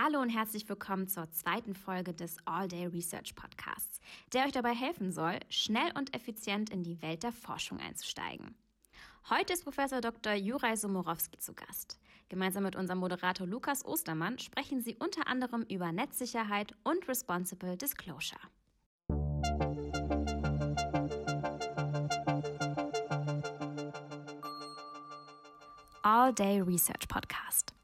Hallo und herzlich willkommen zur zweiten Folge des All Day Research Podcasts, der euch dabei helfen soll, schnell und effizient in die Welt der Forschung einzusteigen. Heute ist Professor Dr. Juraj Somorowski zu Gast. Gemeinsam mit unserem Moderator Lukas Ostermann sprechen sie unter anderem über Netzsicherheit und Responsible Disclosure. All Day Research Podcast.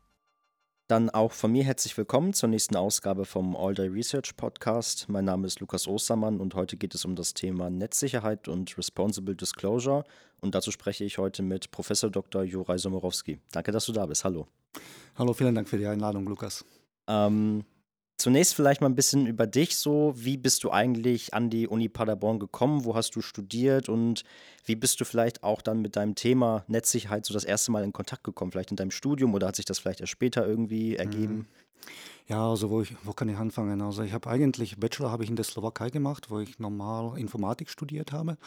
Dann auch von mir herzlich willkommen zur nächsten Ausgabe vom All Day Research Podcast. Mein Name ist Lukas Ostermann und heute geht es um das Thema Netzsicherheit und Responsible Disclosure. Und dazu spreche ich heute mit Professor Dr. Juraj Somorowski. Danke, dass du da bist. Hallo. Hallo, vielen Dank für die Einladung, Lukas. Ähm, Zunächst vielleicht mal ein bisschen über dich so. Wie bist du eigentlich an die Uni Paderborn gekommen? Wo hast du studiert und wie bist du vielleicht auch dann mit deinem Thema Netzsicherheit so das erste Mal in Kontakt gekommen? Vielleicht in deinem Studium oder hat sich das vielleicht erst später irgendwie ergeben? Ja, also wo, ich, wo kann ich anfangen? Also ich habe eigentlich, Bachelor habe ich in der Slowakei gemacht, wo ich normal Informatik studiert habe.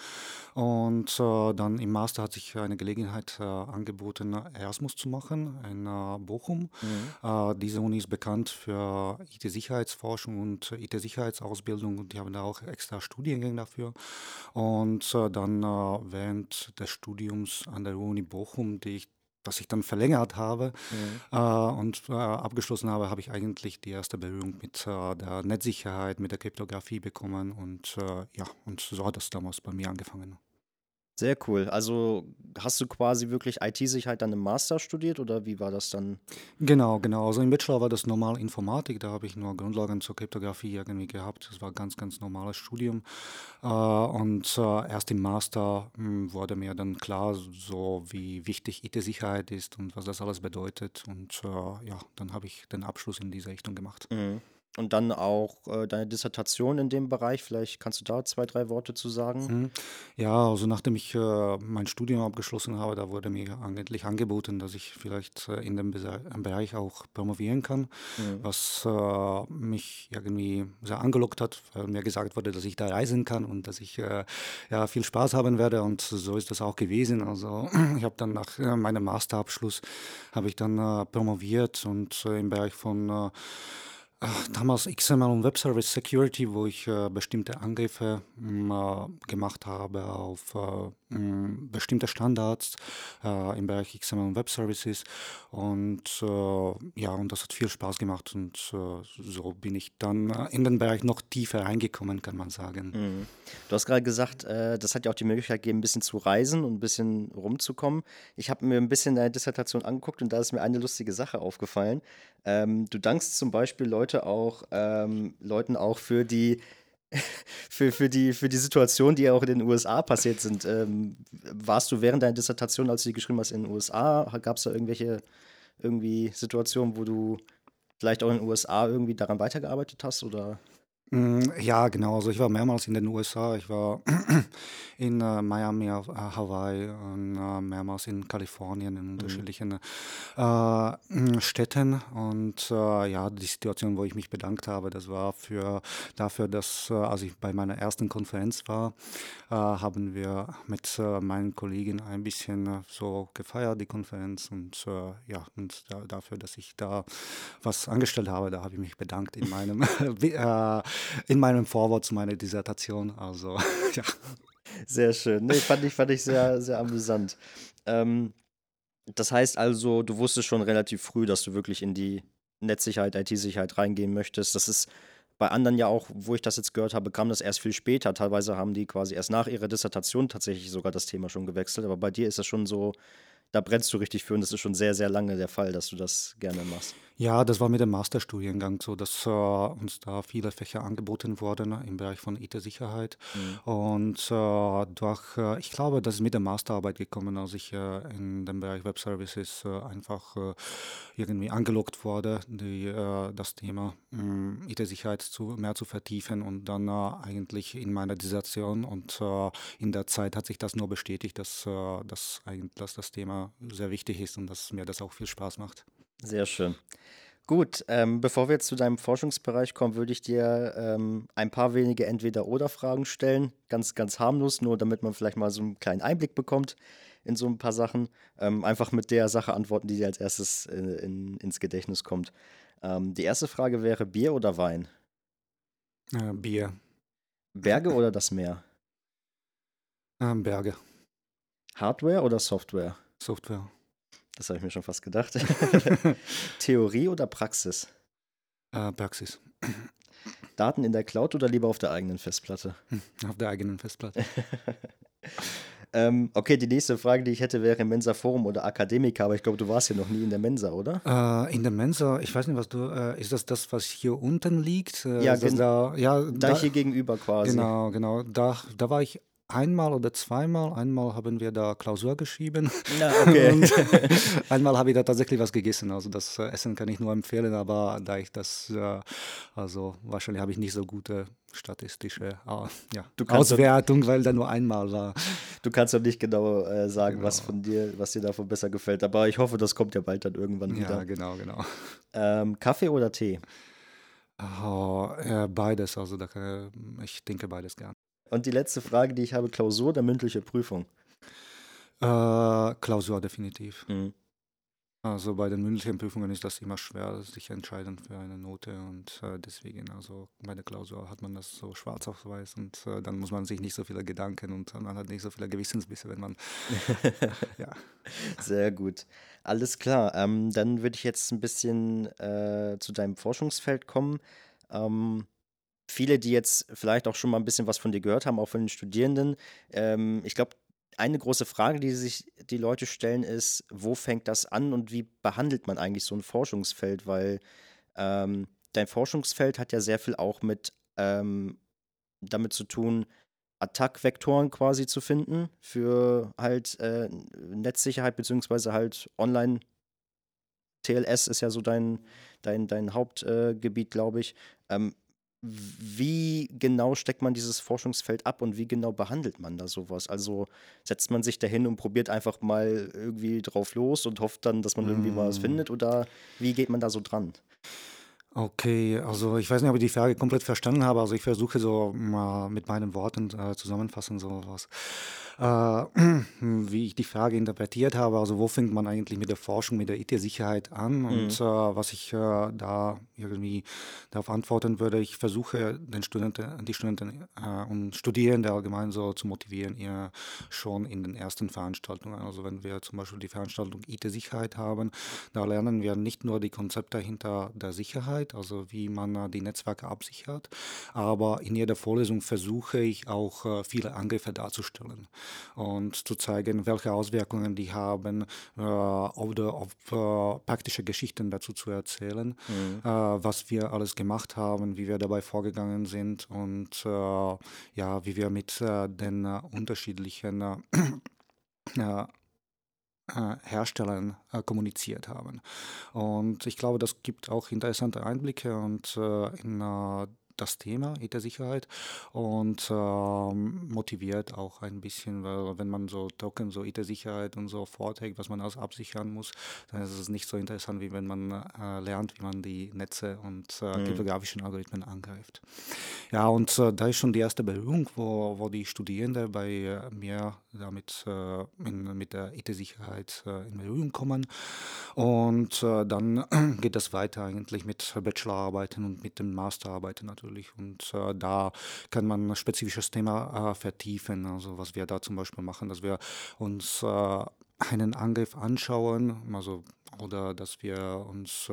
Und äh, dann im Master hat sich eine Gelegenheit äh, angeboten, Erasmus zu machen in äh, Bochum. Mhm. Äh, diese Uni ist bekannt für IT-Sicherheitsforschung und IT-Sicherheitsausbildung und die haben da auch extra Studiengänge dafür. Und äh, dann äh, während des Studiums an der Uni Bochum, die ich das ich dann verlängert habe mhm. äh, und äh, abgeschlossen habe, habe ich eigentlich die erste Berührung mit äh, der Netzsicherheit, mit der Kryptographie bekommen und äh, ja, und so hat das damals bei mir angefangen. Sehr cool. Also hast du quasi wirklich IT-Sicherheit dann im Master studiert oder wie war das dann? Genau, genau. Also im Bachelor war das normal Informatik, da habe ich nur Grundlagen zur Kryptographie irgendwie gehabt. Das war ein ganz, ganz normales Studium. Äh, und äh, erst im Master hm, wurde mir dann klar, so wie wichtig IT-Sicherheit ist und was das alles bedeutet. Und äh, ja, dann habe ich den Abschluss in diese Richtung gemacht. Mhm. Und dann auch äh, deine Dissertation in dem Bereich. Vielleicht kannst du da zwei, drei Worte zu sagen. Mhm. Ja, also nachdem ich äh, mein Studium abgeschlossen habe, da wurde mir eigentlich angeboten, dass ich vielleicht äh, in dem Bereich auch promovieren kann, mhm. was äh, mich irgendwie sehr angelockt hat, weil mir gesagt wurde, dass ich da reisen kann und dass ich äh, ja, viel Spaß haben werde. Und so ist das auch gewesen. Also ich habe dann nach äh, meinem Masterabschluss habe ich dann promoviert und im Bereich von Damals XML und Web Service Security, wo ich äh, bestimmte Angriffe äh, gemacht habe auf äh, Mm, bestimmte Standards äh, im Bereich XML und Web Services und äh, ja, und das hat viel Spaß gemacht und äh, so bin ich dann in den Bereich noch tiefer reingekommen, kann man sagen. Mhm. Du hast gerade gesagt, das hat ja auch die Möglichkeit gegeben, ein bisschen zu reisen und ein bisschen rumzukommen. Ich habe mir ein bisschen deine Dissertation angeguckt und da ist mir eine lustige Sache aufgefallen. Ähm, du dankst zum Beispiel Leute auch, ähm, Leuten auch für die für, für, die, für die Situation, die ja auch in den USA passiert sind. Ähm, warst du während deiner Dissertation, als du die geschrieben hast, in den USA? Gab es da irgendwelche irgendwie Situationen, wo du vielleicht auch in den USA irgendwie daran weitergearbeitet hast? Oder? Mm, ja, genau. Also ich war mehrmals in den USA. Ich war in äh, Miami, auf, äh, Hawaii und äh, mehrmals in Kalifornien in mhm. unterschiedlichen äh, mm, Städten. Und äh, ja, die Situation, wo ich mich bedankt habe, das war für, dafür, dass, äh, als ich bei meiner ersten Konferenz war, haben wir mit meinen Kollegen ein bisschen so gefeiert, die Konferenz. Und ja, und da, dafür, dass ich da was angestellt habe, da habe ich mich bedankt in meinem in meinem Vorwort zu meiner Dissertation. Also, ja. Sehr schön. Nee, fand ich, fand ich sehr, sehr amüsant. Ähm, das heißt also, du wusstest schon relativ früh, dass du wirklich in die Netzsicherheit, IT-Sicherheit reingehen möchtest. Das ist bei anderen ja auch, wo ich das jetzt gehört habe, kam das erst viel später. Teilweise haben die quasi erst nach ihrer Dissertation tatsächlich sogar das Thema schon gewechselt. Aber bei dir ist das schon so, da brennst du richtig für und das ist schon sehr, sehr lange der Fall, dass du das gerne machst. Ja, das war mit dem Masterstudiengang so, dass äh, uns da viele Fächer angeboten wurden im Bereich von IT-Sicherheit. Mhm. Und äh, durch, äh, ich glaube, das ist mit der Masterarbeit gekommen, als ich äh, in dem Bereich Web Services äh, einfach äh, irgendwie angelockt wurde, die, das Thema mm, IT-Sicherheit zu, mehr zu vertiefen und dann eigentlich in meiner Dissertation und in der Zeit hat sich das nur bestätigt, dass, dass, eigentlich, dass das Thema sehr wichtig ist und dass mir das auch viel Spaß macht. Sehr schön. Gut, ähm, bevor wir jetzt zu deinem Forschungsbereich kommen, würde ich dir ähm, ein paar wenige Entweder-Oder-Fragen stellen. Ganz, ganz harmlos, nur damit man vielleicht mal so einen kleinen Einblick bekommt in so ein paar Sachen. Ähm, einfach mit der Sache antworten, die dir als erstes in, in, ins Gedächtnis kommt. Ähm, die erste Frage wäre Bier oder Wein? Äh, Bier. Berge oder das Meer? Ähm, Berge. Hardware oder Software? Software. Das habe ich mir schon fast gedacht. Theorie oder Praxis? Äh, Praxis. Daten in der Cloud oder lieber auf der eigenen Festplatte? Auf der eigenen Festplatte. ähm, okay, die nächste Frage, die ich hätte, wäre Mensa Forum oder Akademiker, aber ich glaube, du warst ja noch nie in der Mensa, oder? Äh, in der Mensa, ich weiß nicht, was du, äh, ist das das, was hier unten liegt? Äh, Ja, gen- da, ja, Da, hier gegenüber quasi. Genau, genau. Da, da war ich einmal oder zweimal. Einmal haben wir da Klausur geschrieben. Na, okay. Und einmal habe ich da tatsächlich was gegessen. Also das äh, Essen kann ich nur empfehlen, aber da ich das, äh, also wahrscheinlich habe ich nicht so gute statistische äh, ja, kannst doch- Auswertung, weil da nur einmal war. Du kannst doch nicht genau äh, sagen, was Genau. von dir, was dir davon besser gefällt, aber ich hoffe, das kommt ja bald dann irgendwann Ja, wieder. genau, genau. Ähm, Kaffee oder Tee? Oh, äh, beides, also da kann, ich denke beides gern. Und die letzte Frage, die ich habe, Klausur oder mündliche Prüfung? Äh, Klausur definitiv. Mhm. Also bei den mündlichen Prüfungen ist das immer schwer, sich entscheiden für eine Note und äh, deswegen, also bei der Klausur hat man das so schwarz auf weiß und äh, dann muss man sich nicht so viele Gedanken und man hat nicht so viele Gewissensbisse, wenn man, ja. Sehr gut. Alles klar. Ähm, dann würde ich jetzt ein bisschen äh, zu deinem Forschungsfeld kommen. Ähm, viele, die jetzt vielleicht auch schon mal ein bisschen was von dir gehört haben, auch von den Studierenden, ähm, ich glaube, eine große Frage, die sich die Leute stellen, ist, wo fängt das an und wie behandelt man eigentlich so ein Forschungsfeld? Weil ähm, dein Forschungsfeld hat ja sehr viel auch mit ähm, damit zu tun, Attack-Vektoren quasi zu finden für halt äh, Netzsicherheit beziehungsweise halt Online. TLS ist ja so dein, dein, dein Hauptgebiet, äh, glaube ich. Ähm, wie genau steckt man dieses Forschungsfeld ab und wie genau behandelt man da sowas? Also setzt man sich dahin und probiert einfach mal irgendwie drauf los und hofft dann, dass man irgendwie mal was Mm. findet oder wie geht man da so dran? Okay, also ich weiß nicht, ob ich die Frage komplett verstanden habe. Also ich versuche so mal mit meinen Worten äh, zusammenfassen, so was, äh, wie ich die Frage interpretiert habe. Also wo fängt man eigentlich mit der Forschung, mit der IT-Sicherheit an? Und äh, was ich äh, da irgendwie darauf antworten würde, ich versuche den Studenten, die Studenten äh, und Studierende allgemein so zu motivieren, ihr schon in den ersten Veranstaltungen. Also wenn wir zum Beispiel die Veranstaltung IT-Sicherheit haben, da lernen wir nicht nur die Konzepte hinter der Sicherheit, also wie man äh, die Netzwerke absichert, aber in jeder Vorlesung versuche ich auch äh, viele Angriffe darzustellen und zu zeigen, welche Auswirkungen die haben äh, oder auf äh, praktische Geschichten dazu zu erzählen, Mhm. äh, was wir alles gemacht haben, wie wir dabei vorgegangen sind und äh, ja, wie wir mit äh, den unterschiedlichen äh, Herstellern äh, kommuniziert haben. Und ich glaube, das gibt auch interessante Einblicke und äh, in äh, das Thema IT-Sicherheit und ähm, motiviert auch ein bisschen, weil wenn man so trocken so IT-Sicherheit und so vorträgt, was man alles absichern muss, dann ist es nicht so interessant, wie wenn man äh, lernt, wie man die Netze und äh, Mhm. kryptografischen Algorithmen angreift. Ja, und äh, da ist schon die erste Berührung, wo, wo die Studierenden bei äh, mir damit äh, in, mit der IT-Sicherheit äh, in Berührung kommen. Und äh, dann geht das weiter eigentlich mit Bachelorarbeiten und mit den Masterarbeiten natürlich. Und äh, da kann man ein spezifisches Thema äh, vertiefen. Also was wir da zum Beispiel machen, dass wir uns äh, einen Angriff anschauen, also oder dass wir uns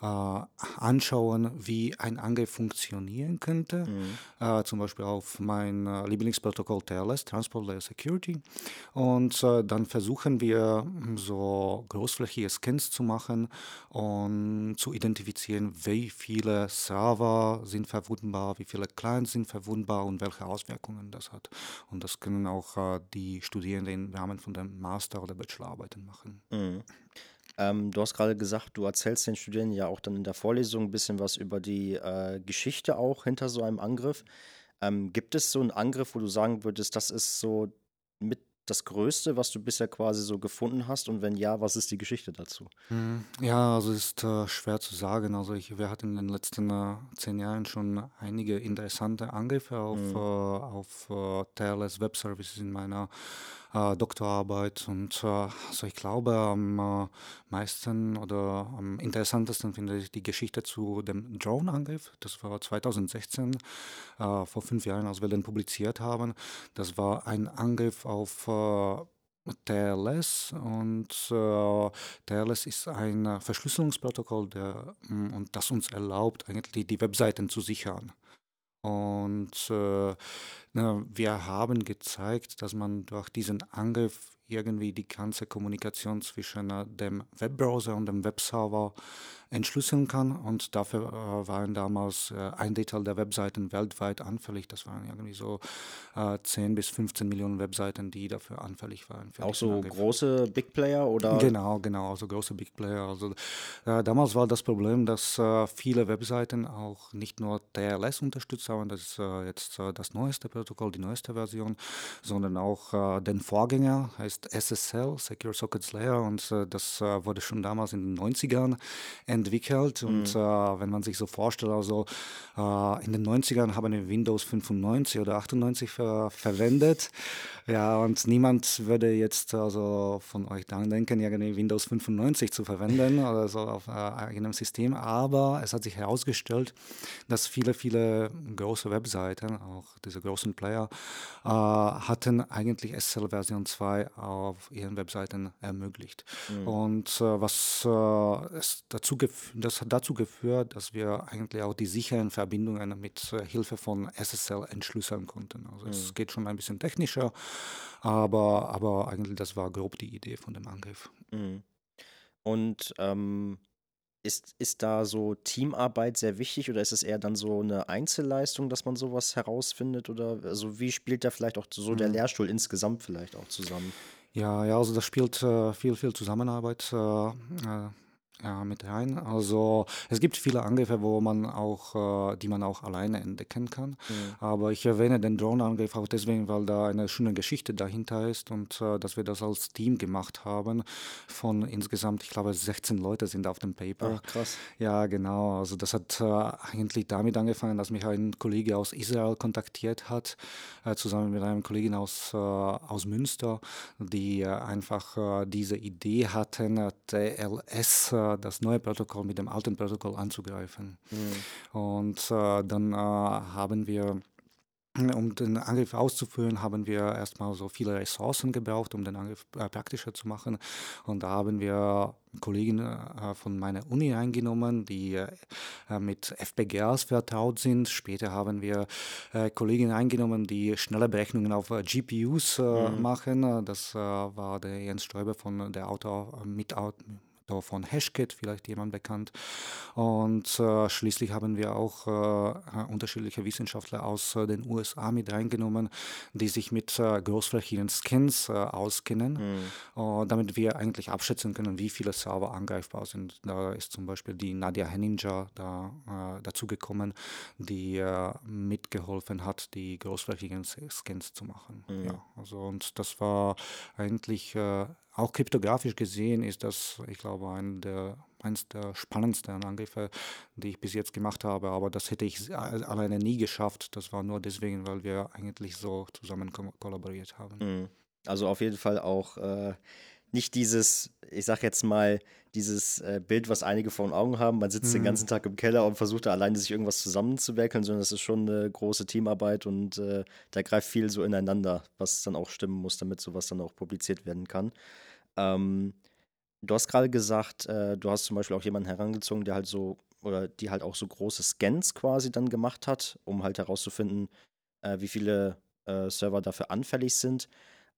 anschauen, wie ein Angriff funktionieren könnte. Mhm. Äh, zum Beispiel auf mein äh, Lieblingsprotokoll TLS, Transport Layer Security. Und äh, dann versuchen wir mm, so großflächige Scans zu machen und zu identifizieren, wie viele Server sind verwundbar, wie viele Clients sind verwundbar und welche Auswirkungen das hat. Und das können auch äh, die Studierenden im Rahmen von der Master- oder Bachelorarbeiten machen. Mhm. Ähm, du hast gerade gesagt, du erzählst den Studierenden ja auch dann in der Vorlesung ein bisschen was über die äh, Geschichte auch hinter so einem Angriff. Ähm, gibt es so einen Angriff, wo du sagen würdest, das ist so mit das Größte, was du bisher quasi so gefunden hast? Und wenn ja, was ist die Geschichte dazu? Mhm. Ja, also es ist äh, schwer zu sagen. Also ich, wir hatten in den letzten äh, zehn Jahren schon einige interessante Angriffe auf, Mhm. äh, auf äh, TLS Web Services in meiner äh, Doktorarbeit. Und äh, also ich glaube, am äh, meisten oder am interessantesten finde ich die Geschichte zu dem Drone-Angriff. Das war 2016, äh, vor fünf Jahren, als wir den publiziert haben. Das war ein Angriff auf TLS und äh, TLS ist ein Verschlüsselungsprotokoll, der, mm, und das uns erlaubt, eigentlich die Webseiten zu sichern. Und äh, wir haben gezeigt, dass man durch diesen Angriff irgendwie die ganze Kommunikation zwischen äh, dem Webbrowser und dem Webserver entschlüsseln kann. Und dafür äh, waren damals äh, ein Drittel der Webseiten weltweit anfällig. Das waren irgendwie so äh, 10 bis 15 Millionen Webseiten, die dafür anfällig waren. Auch so große Big Player oder? Genau, genau, also große Big Player. Also äh, damals war das Problem, dass äh, viele Webseiten auch nicht nur TLS unterstützt haben, das ist äh, jetzt das neueste Protokoll, die neueste Version, sondern auch den Vorgänger, heißt SSL, Secure Sockets Layer, und das wurde schon damals in den 90ern entwickelt. Mhm. Und äh, wenn man sich so vorstellt, also äh, in den 90ern haben wir Windows 95 oder 98 ver verwendet. Ja, und niemand würde jetzt also von euch dann denken, irgendwie Windows 95 zu verwenden oder so auf äh, eigenem System. Aber es hat sich herausgestellt, dass viele, viele große Webseiten, auch diese großen Player, äh, hatten eigentlich SSL Version 2 auf ihren Webseiten ermöglicht. Mhm. Und äh, was äh, es dazu das hat dazu geführt, dass wir eigentlich auch die sicheren Verbindungen mit äh, Hilfe von SSL entschlüsseln konnten. Also mhm. es geht schon ein bisschen technischer, aber, aber eigentlich das war grob die Idee von dem Angriff. Mhm. Und ähm, ist, ist da so Teamarbeit sehr wichtig oder ist es eher dann so eine Einzelleistung, dass man sowas herausfindet? Oder also wie spielt da vielleicht auch so der mhm. Lehrstuhl insgesamt vielleicht auch zusammen? Ja, ja, also das spielt äh, viel, viel Zusammenarbeit. Äh, äh ja, mit rein. Also es gibt viele Angriffe, wo man auch, äh, die man auch alleine entdecken kann. Mhm. Aber ich erwähne den Drohnenangriff auch deswegen, weil da eine schöne Geschichte dahinter ist und äh, dass wir das als Team gemacht haben. Von insgesamt, ich glaube, 16 Leute sind auf dem Paper. Ach, krass. Ja, genau. Also das hat äh, eigentlich damit angefangen, dass mich ein Kollege aus Israel kontaktiert hat, äh, zusammen mit einem Kollegen aus, äh, aus Münster, die äh, einfach diese Idee hatten, TLS das neue Protokoll mit dem alten Protokoll anzugreifen. Mhm. Und äh, dann äh, haben wir um den Angriff auszuführen, haben wir erstmal so viele Ressourcen gebraucht, um den Angriff äh, praktischer zu machen. Und da haben wir Kollegen äh, von meiner Uni eingenommen, die äh, mit FPGAs vertraut sind. Später haben wir äh, Kollegen eingenommen, die schnelle Berechnungen auf GPUs mhm. machen. Das war der Jens Stäuber von der Autor, mit, von Hashcat, vielleicht jemand bekannt. Und äh, schließlich haben wir auch äh, unterschiedliche Wissenschaftler aus äh, den USA mit reingenommen, die sich mit äh, großflächigen Scans äh, auskennen, mhm. damit wir eigentlich abschätzen können, wie viele Server angreifbar sind. Da ist zum Beispiel die Nadia Henninger da, äh, dazu gekommen, die mitgeholfen hat, die großflächigen Scans zu machen. Mhm. Ja, also und das war eigentlich auch kryptografisch gesehen ist das, ich glaube, ein der, eines der spannendsten Angriffe, die ich bis jetzt gemacht habe. Aber das hätte ich alleine nie geschafft. Das war nur deswegen, weil wir eigentlich so zusammen kollaboriert haben. Mhm. Also auf jeden Fall auch äh, nicht dieses, ich sag jetzt mal, dieses äh, Bild, was einige vor den Augen haben. Man sitzt mhm. den ganzen Tag im Keller und versucht da alleine sich irgendwas zusammenzuwerkeln, sondern es ist schon eine große Teamarbeit und äh, da greift viel so ineinander, was dann auch stimmen muss, damit sowas dann auch publiziert werden kann. Ähm, du hast gerade gesagt, äh, du hast zum Beispiel auch jemanden herangezogen, der halt so, oder die halt auch so große Scans quasi dann gemacht hat, um halt herauszufinden, äh, wie viele äh, Server dafür anfällig sind.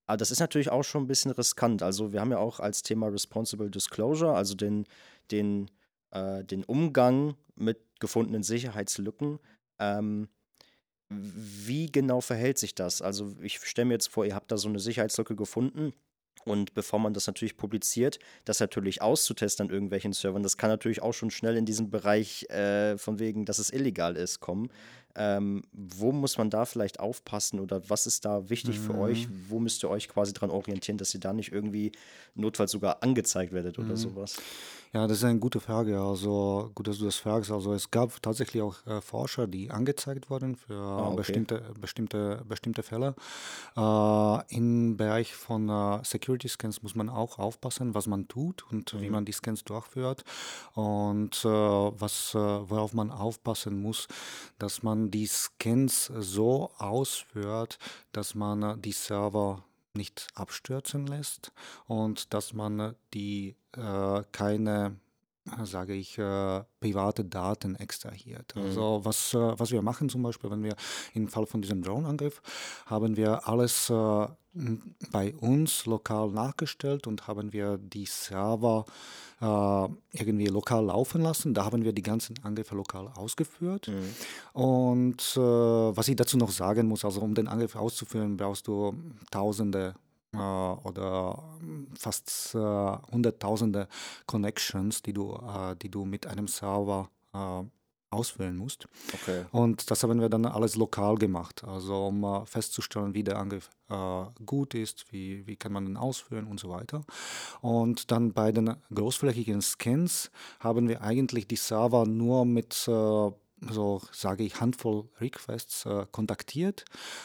Aber das ist natürlich auch schon ein bisschen riskant. Also wir haben ja auch als Thema Responsible Disclosure, also den, den, äh, den Umgang mit gefundenen Sicherheitslücken. Ähm, wie genau verhält sich das? Also ich stelle mir jetzt vor, ihr habt da so eine Sicherheitslücke gefunden und bevor man das natürlich publiziert, das natürlich auszutesten an irgendwelchen Servern, das kann natürlich auch schon schnell in diesen Bereich äh, von wegen, dass es illegal ist, kommen. Ähm, wo muss man da vielleicht aufpassen oder was ist da wichtig für euch? Mhm. Wo müsst ihr euch quasi dran orientieren, dass ihr da nicht irgendwie notfalls sogar angezeigt werdet oder Mhm. sowas? Ja, das ist eine gute Frage. Also gut, dass du das fragst. Also es gab tatsächlich auch äh, Forscher, die angezeigt wurden für Ah, okay. bestimmte, bestimmte, bestimmte Fälle. Äh, Im Bereich von äh, Security Scans muss man auch aufpassen, was man tut und wie Mhm. man die Scans durchführt. Und äh, was, äh, worauf man aufpassen muss, dass man die Scans so ausführt, dass man äh, die Server nicht abstürzen lässt und dass man die äh, keine, sage ich, äh, private Daten extrahiert. Mhm. Also was, äh, was wir machen zum Beispiel, wenn wir im Fall von diesem Drone-Angriff, haben wir alles äh, bei uns lokal nachgestellt und haben wir die Server äh, irgendwie lokal laufen lassen. Da haben wir die ganzen Angriffe lokal ausgeführt. Mhm. Und äh, was ich dazu noch sagen muss, also um den Angriff auszuführen, brauchst du Tausende oder ähm, fast äh, Hunderttausende Connections, die du, äh, die du mit einem Server äh, ausfüllen musst. Okay. Und das haben wir dann alles lokal gemacht, also um äh, festzustellen, wie der Angriff äh, gut ist, wie, wie kann man den ausführen und so weiter. Und dann bei den großflächigen Scans haben wir eigentlich die Server nur mit äh, so sage ich Handvoll Requests äh, kontaktiert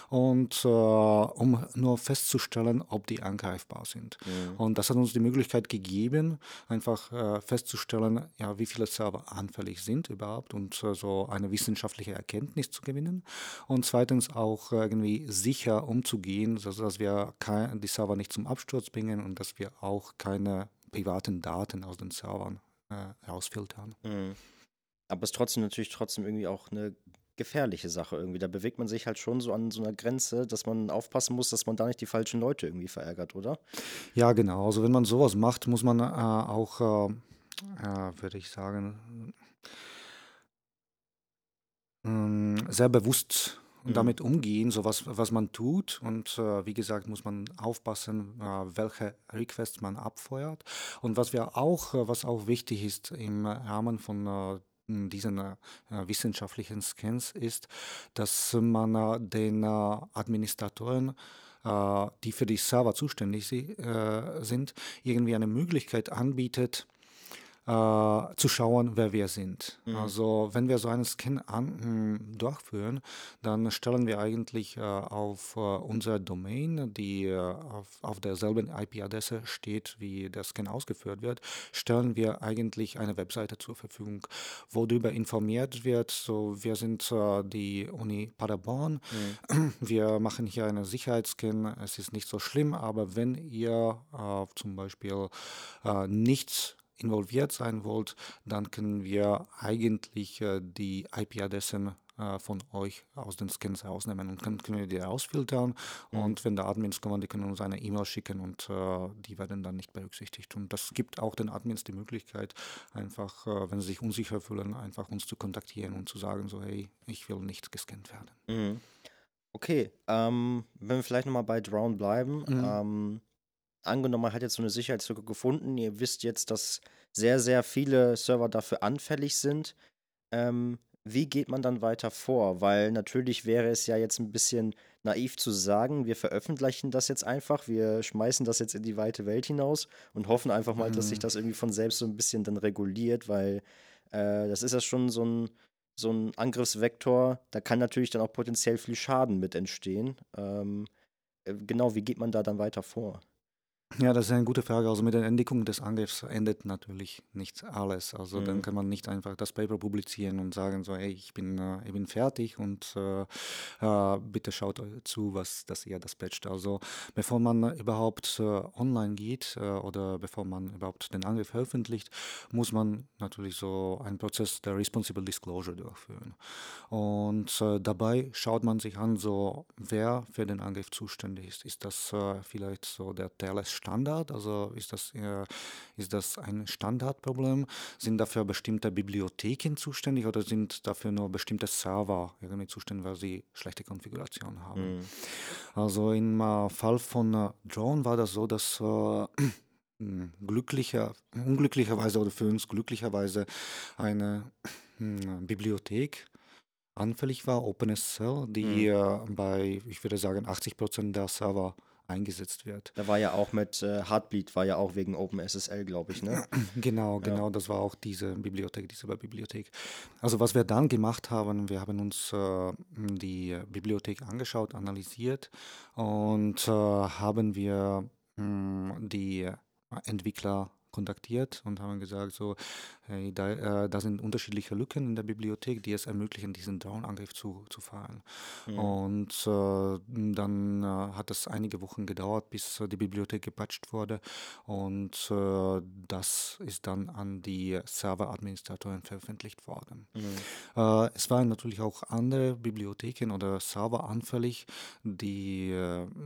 und äh, um nur festzustellen, ob die angreifbar sind. Mhm. Und das hat uns die Möglichkeit gegeben, einfach äh, festzustellen, ja, wie viele Server anfällig sind überhaupt und äh, so eine wissenschaftliche Erkenntnis zu gewinnen. Und zweitens auch äh, irgendwie sicher umzugehen, so dass wir kein, die Server nicht zum Absturz bringen und dass wir auch keine privaten Daten aus den Servern äh, rausfiltern. Mhm. Aber es ist trotzdem natürlich trotzdem irgendwie auch eine gefährliche Sache irgendwie. Da bewegt man sich halt schon so an so einer Grenze, dass man aufpassen muss, dass man da nicht die falschen Leute irgendwie verärgert, oder? Ja, genau. Also wenn man sowas macht, muss man äh, auch, äh, äh, würde ich sagen, ähm, sehr bewusst Mhm. damit umgehen, so was, was man tut. Und äh, wie gesagt, muss man aufpassen, äh, welche Requests man abfeuert. Und was wir auch, äh, was auch wichtig ist im Rahmen von diesen wissenschaftlichen Scans ist, dass man äh, den äh, Administratoren äh, die für die Server zuständig si- sind, irgendwie eine Möglichkeit anbietet, äh, zu schauen, wer wir sind. Mhm. Also wenn wir so einen Scan an, mh, durchführen, dann stellen wir eigentlich äh, auf äh, unserer Domain, die äh, auf, auf derselben IP-Adresse steht, wie der Scan ausgeführt wird, stellen wir eigentlich eine Webseite zur Verfügung, wo darüber informiert wird, so wir sind äh, die Uni Paderborn, Mhm. wir machen hier einen Sicherheitsscan. Es ist nicht so schlimm, aber wenn ihr äh, zum Beispiel äh, nicht involviert sein wollt, dann können wir eigentlich äh, die IP-Adressen äh, von euch aus den Scans rausnehmen und können, können wir die ausfiltern. Mhm. Und wenn der Admins kommen, die können uns eine E-Mail schicken und äh, die werden dann nicht berücksichtigt. Und das gibt auch den Admins die Möglichkeit, einfach, äh, wenn sie sich unsicher fühlen, einfach uns zu kontaktieren und zu sagen, so hey, ich will nicht gescannt werden. Mhm. Okay, ähm, wenn wir vielleicht nochmal bei Drown bleiben. Mhm. Ähm, angenommen, man hat jetzt so eine Sicherheitslücke gefunden. Ihr wisst jetzt, dass sehr, sehr viele Server dafür anfällig sind. Ähm, wie geht man dann weiter vor? Weil natürlich wäre es ja jetzt ein bisschen naiv zu sagen, wir veröffentlichen das jetzt einfach, wir schmeißen das jetzt in die weite Welt hinaus und hoffen einfach mal, dass sich Mhm. das irgendwie von selbst so ein bisschen dann reguliert, weil äh, das ist ja schon so ein, so ein Angriffsvektor, da kann natürlich dann auch potenziell viel Schaden mit entstehen. Ähm, äh, genau, wie geht man da dann weiter vor? Ja, das ist eine gute Frage. Also mit der Entdeckung des Angriffs endet natürlich nicht alles. Also dann Mhm. kann man nicht einfach das Paper publizieren und sagen so, hey, ich bin, äh, ich bin fertig und äh, äh, bitte schaut eu- zu, was, dass ihr das patcht. Also bevor man äh, überhaupt äh, online geht äh, oder bevor man überhaupt den Angriff veröffentlicht, muss man natürlich so einen Prozess der Responsible Disclosure durchführen. Und äh, dabei schaut man sich an, so wer für den Angriff zuständig ist. Ist das äh, vielleicht so der TLS-Standard? Also ist das, äh, ist das ein Standardproblem? Sind dafür bestimmte Bibliotheken zuständig oder sind dafür nur bestimmte Server irgendwie zuständig, weil sie schlechte Konfiguration haben? Mhm. Also im äh, Fall von äh, Drone war das so, dass äh, glücklicher, unglücklicherweise oder für uns glücklicherweise eine mh, Bibliothek anfällig war, OpenSSL, die mhm. bei, ich würde sagen, 80 Prozent der Server eingesetzt wird. Da war ja auch mit äh, Heartbleed, war ja auch wegen OpenSSL, glaube ich, ne? Genau, genau, ja. das war auch diese Bibliothek, diese Bibliothek. Also was wir dann gemacht haben, wir haben uns äh, die Bibliothek angeschaut, analysiert und äh, haben wir mh, hm, die Entwickler kontaktiert und haben gesagt, so, da, äh, da sind unterschiedliche Lücken in der Bibliothek, die es ermöglichen, diesen Down-Angriff zu, zu fahren. Mhm. Und äh, dann äh, hat es einige Wochen gedauert, bis äh, die Bibliothek gepatcht wurde und äh, das ist dann an die Server-Administratoren veröffentlicht worden. Mhm. Äh, es waren natürlich auch andere Bibliotheken oder Server anfällig, die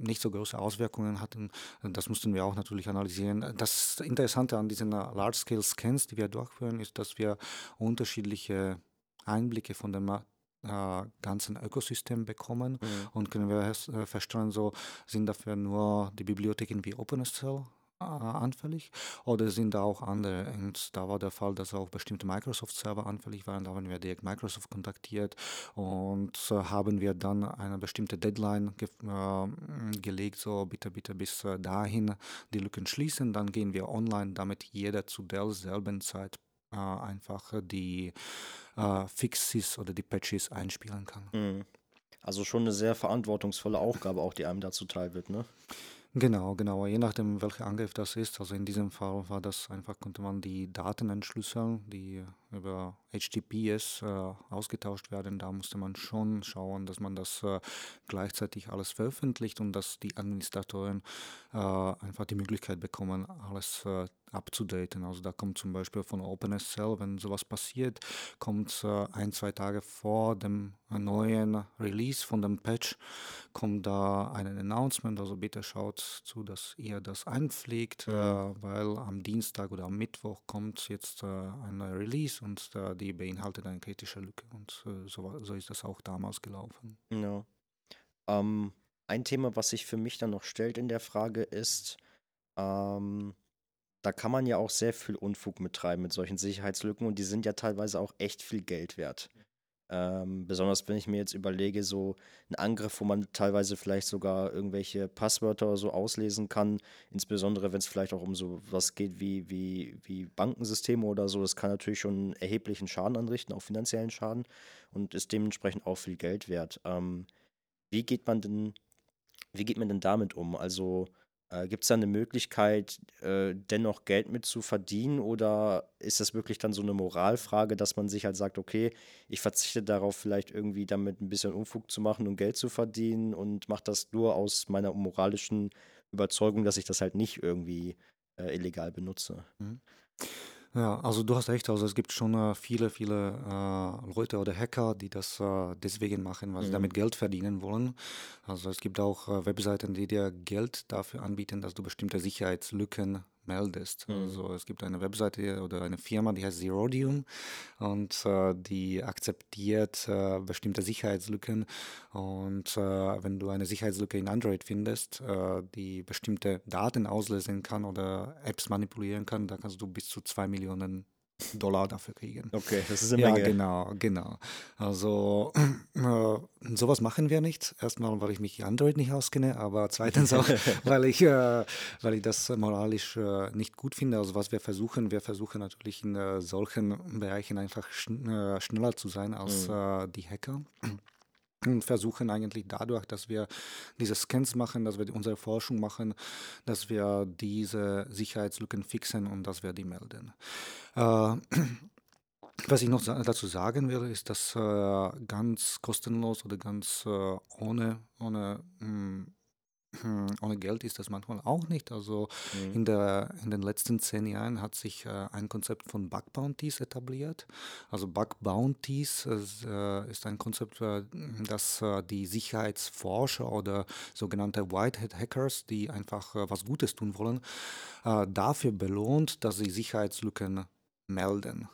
nicht so große Auswirkungen hatten. Das mussten wir auch natürlich analysieren. Das Interessante an diesen Large-Scale-Scans, die wir durchführen, ist, dass wir unterschiedliche Einblicke von dem äh, ganzen Ökosystem bekommen mhm. und können wir äh, feststellen, so sind dafür nur die Bibliotheken wie OpenSSL äh, anfällig oder sind da auch andere? Und da war der Fall, dass auch bestimmte Microsoft-Server anfällig waren. Da haben wir direkt Microsoft kontaktiert und äh, haben wir dann eine bestimmte Deadline ge äh, gelegt, so bitte, bitte bis äh, dahin die Lücken schließen. Dann gehen wir online, damit jeder zu derselben Zeit äh, einfach die äh, Fixes oder die Patches einspielen kann. Mhm. Also schon eine sehr verantwortungsvolle Aufgabe, auch die einem dazu teil wird, ne? Genau, genau. Je nachdem, welcher Angriff das ist. Also in diesem Fall war das einfach, konnte man die Daten entschlüsseln, die über HTTPS äh, ausgetauscht werden. Da musste man schon schauen, dass man das äh, gleichzeitig alles veröffentlicht und dass die Administratoren äh, einfach die Möglichkeit bekommen, alles äh, abzudaten. Also da kommt zum Beispiel von OpenSSL, wenn sowas passiert, kommt äh, ein, zwei Tage vor dem neuen Release von dem Patch, kommt da ein Announcement, also bitte schaut zu, dass ihr das einpflegt, äh, weil am Dienstag oder am Mittwoch kommt jetzt äh, ein neuer Und äh, die beinhaltet eine kritische Lücke und äh, so, so ist das auch damals gelaufen. Ja. Ähm, ein Thema, was sich für mich dann noch stellt in der Frage ist, ähm, da kann man ja auch sehr viel Unfug mittreiben mit solchen Sicherheitslücken und die sind ja teilweise auch echt viel Geld wert. Ähm, besonders wenn ich mir jetzt überlege, so ein Angriff, wo man teilweise vielleicht sogar irgendwelche Passwörter so auslesen kann, insbesondere wenn es vielleicht auch um so was geht wie, wie, wie Bankensysteme oder so, das kann natürlich schon erheblichen Schaden anrichten, auch finanziellen Schaden und ist dementsprechend auch viel Geld wert. Ähm, wie geht man denn, wie geht man denn damit um? Also äh, Gibt es da eine Möglichkeit, äh, dennoch Geld mit zu verdienen oder ist das wirklich dann so eine Moralfrage, dass man sich halt sagt, okay, ich verzichte darauf, vielleicht irgendwie damit ein bisschen Unfug zu machen und Geld zu verdienen und mache das nur aus meiner moralischen Überzeugung, dass ich das halt nicht irgendwie äh, illegal benutze? Mhm. Ja, also du hast recht. Also es gibt schon äh, viele, viele äh, Leute oder Hacker, die das äh, deswegen machen, weil sie damit mhm. Geld verdienen wollen. Also es gibt auch äh, Webseiten, die dir Geld dafür anbieten, dass du bestimmte Sicherheitslücken meldest. Mhm. Also es gibt eine Webseite oder eine Firma, die heißt Zerodium und äh, die akzeptiert äh, bestimmte Sicherheitslücken. Und äh, wenn du eine Sicherheitslücke in Android findest, äh, die bestimmte Daten auslesen kann oder Apps manipulieren kann, da kannst du bis zu zwei Millionen Dollar dafür kriegen. Okay, das ist eine ja, Menge. genau, genau. Also äh, sowas machen wir nicht. Erstmal, weil ich mich Android nicht auskenne, aber zweitens auch, weil ich, äh, weil ich das moralisch äh, nicht gut finde. Also was wir versuchen, wir versuchen natürlich in äh, solchen Bereichen einfach schn äh, schneller zu sein als mhm. Äh, die Hacker und versuchen eigentlich dadurch, dass wir diese Scans machen, dass wir unsere Forschung machen, dass wir diese Sicherheitslücken fixen und dass wir die melden. Äh, was ich noch dazu sagen will, ist, dass äh, ganz kostenlos oder ganz äh, ohne, ohne mh, hm, ohne Geld ist das manchmal auch nicht. Also mhm. in, der, in den letzten zehn Jahren hat sich äh, ein Konzept von Bug Bounties etabliert. Also Bug Bounties äh, ist ein Konzept, äh, das äh, die Sicherheitsforscher oder sogenannte Whitehead Hackers, die einfach äh, was Gutes tun wollen, äh, dafür belohnt, dass sie Sicherheitslücken melden.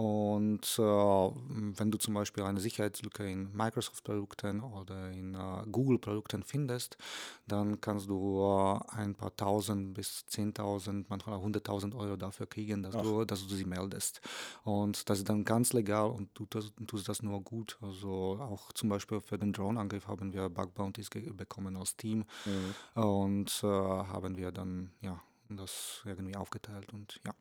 Und äh, wenn du zum Beispiel eine Sicherheitslücke in Microsoft-Produkten oder in äh, Google-Produkten findest, dann kannst du äh, ein paar tausend bis zehntausend, manchmal auch hunderttausend Euro dafür kriegen, dass du, dass du sie meldest. Und das ist dann ganz legal und du tust, tust das nur gut. Also auch zum Beispiel für den Drone-Angriff haben wir Bug Bounties bekommen aus Team mhm. und äh, haben wir dann ja das irgendwie aufgeteilt und ja.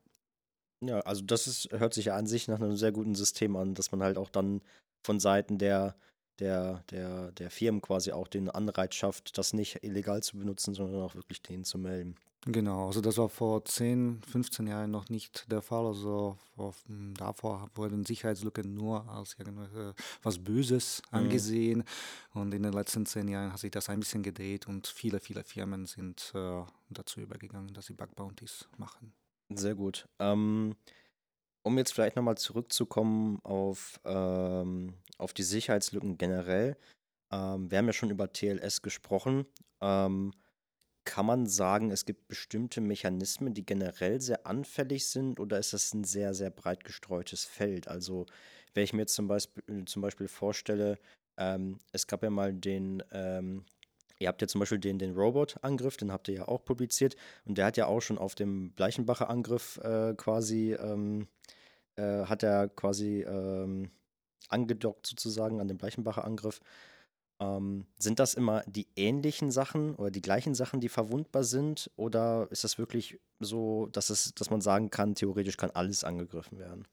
Ja, also das ist, hört sich ja an sich nach einem sehr guten System an, dass man halt auch dann von Seiten der, der, der, der Firmen quasi auch den Anreiz schafft, das nicht illegal zu benutzen, sondern auch wirklich denen zu melden. Genau, also das war vor 10, 15 Jahren noch nicht der Fall. Also hm, davor wurden Sicherheitslücken nur als was Böses mhm. angesehen. Mhm. Und in den letzten 10 Jahren hat sich das ein bisschen gedreht und viele, viele Firmen sind äh, dazu übergegangen, dass sie Bug Bounties machen. Sehr gut. Ähm, um jetzt vielleicht nochmal zurückzukommen auf, ähm, auf die Sicherheitslücken generell. Ähm, wir haben ja schon über TLS gesprochen. Ähm, kann man sagen, es gibt bestimmte Mechanismen, die generell sehr anfällig sind, oder ist das ein sehr, sehr breit gestreutes Feld? Also, wenn ich mir jetzt zum Beispiel, zum Beispiel vorstelle, ähm, es gab ja mal den ähm, Ihr habt ja zum Beispiel den, den Robot-Angriff, den habt ihr ja auch publiziert. Und der hat ja auch schon auf dem Bleichenbacher Angriff äh, quasi, ähm, äh, hat er quasi ähm, angedockt sozusagen an den Bleichenbacher Angriff. Ähm, sind das immer die ähnlichen Sachen oder die gleichen Sachen, die verwundbar sind? Oder ist das wirklich so, dass, es, dass man sagen kann, theoretisch kann alles angegriffen werden?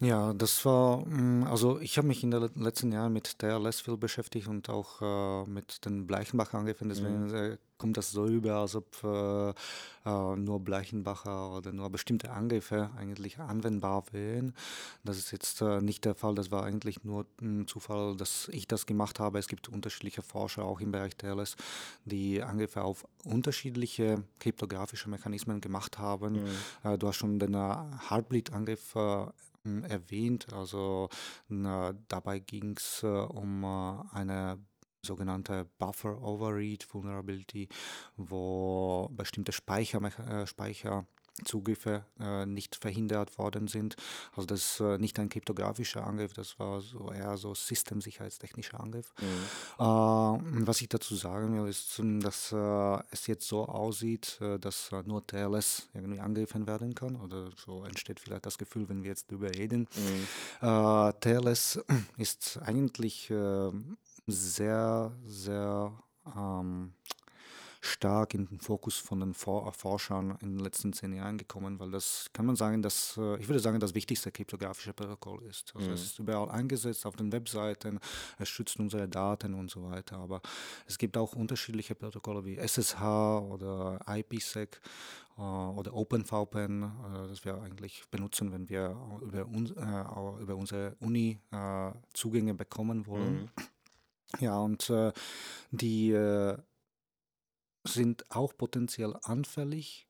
Ja, das war, mm, also ich habe mich in den letzten Jahren mit TLS viel beschäftigt und auch äh, mit den Bleichenbacher angegriffen. Deswegen Mhm. äh, kommt das so rüber, als ob äh, äh, nur Bleichenbacher oder nur bestimmte Angriffe eigentlich anwendbar wären. Das ist jetzt äh, nicht der Fall. Das war eigentlich nur ein Zufall, dass ich das gemacht habe. Es gibt unterschiedliche Forscher auch im Bereich TLS, die Angriffe auf unterschiedliche kryptografische Mechanismen gemacht haben. Mhm. Äh, du hast schon den äh, Heartbleed-Angriff äh, erwähnt. Also na, dabei ging es äh, um äh, eine sogenannte Buffer Overread Vulnerability, wo bestimmte Speicher, äh, Speicher Zugriffe äh, nicht verhindert worden sind. Also das ist äh, nicht ein kryptografischer Angriff, das war so eher so systemsicherheitstechnischer Angriff. Mhm. Äh, was ich dazu sagen will, ist, ähm, dass äh, es jetzt so aussieht, äh, dass äh, nur TLS irgendwie angegriffen werden kann. Oder so entsteht vielleicht das Gefühl, wenn wir jetzt darüber reden. Mhm. TLS ist eigentlich sehr, sehr ähm, stark in den Fokus von den Forschern in den letzten zehn Jahren gekommen, weil das kann man sagen, dass äh, ich würde sagen, das wichtigste kryptografische Protokoll ist. Also mhm. es ist überall eingesetzt auf den Webseiten, es schützt unsere Daten und so weiter. Aber es gibt auch unterschiedliche Protokolle wie SSH oder IPsec äh, oder OpenVPN, äh, das wir eigentlich benutzen, wenn wir über, uns, äh, über unsere Uni äh, Zugänge bekommen wollen. Mhm. Ja, und äh, die sind auch potenziell anfällig,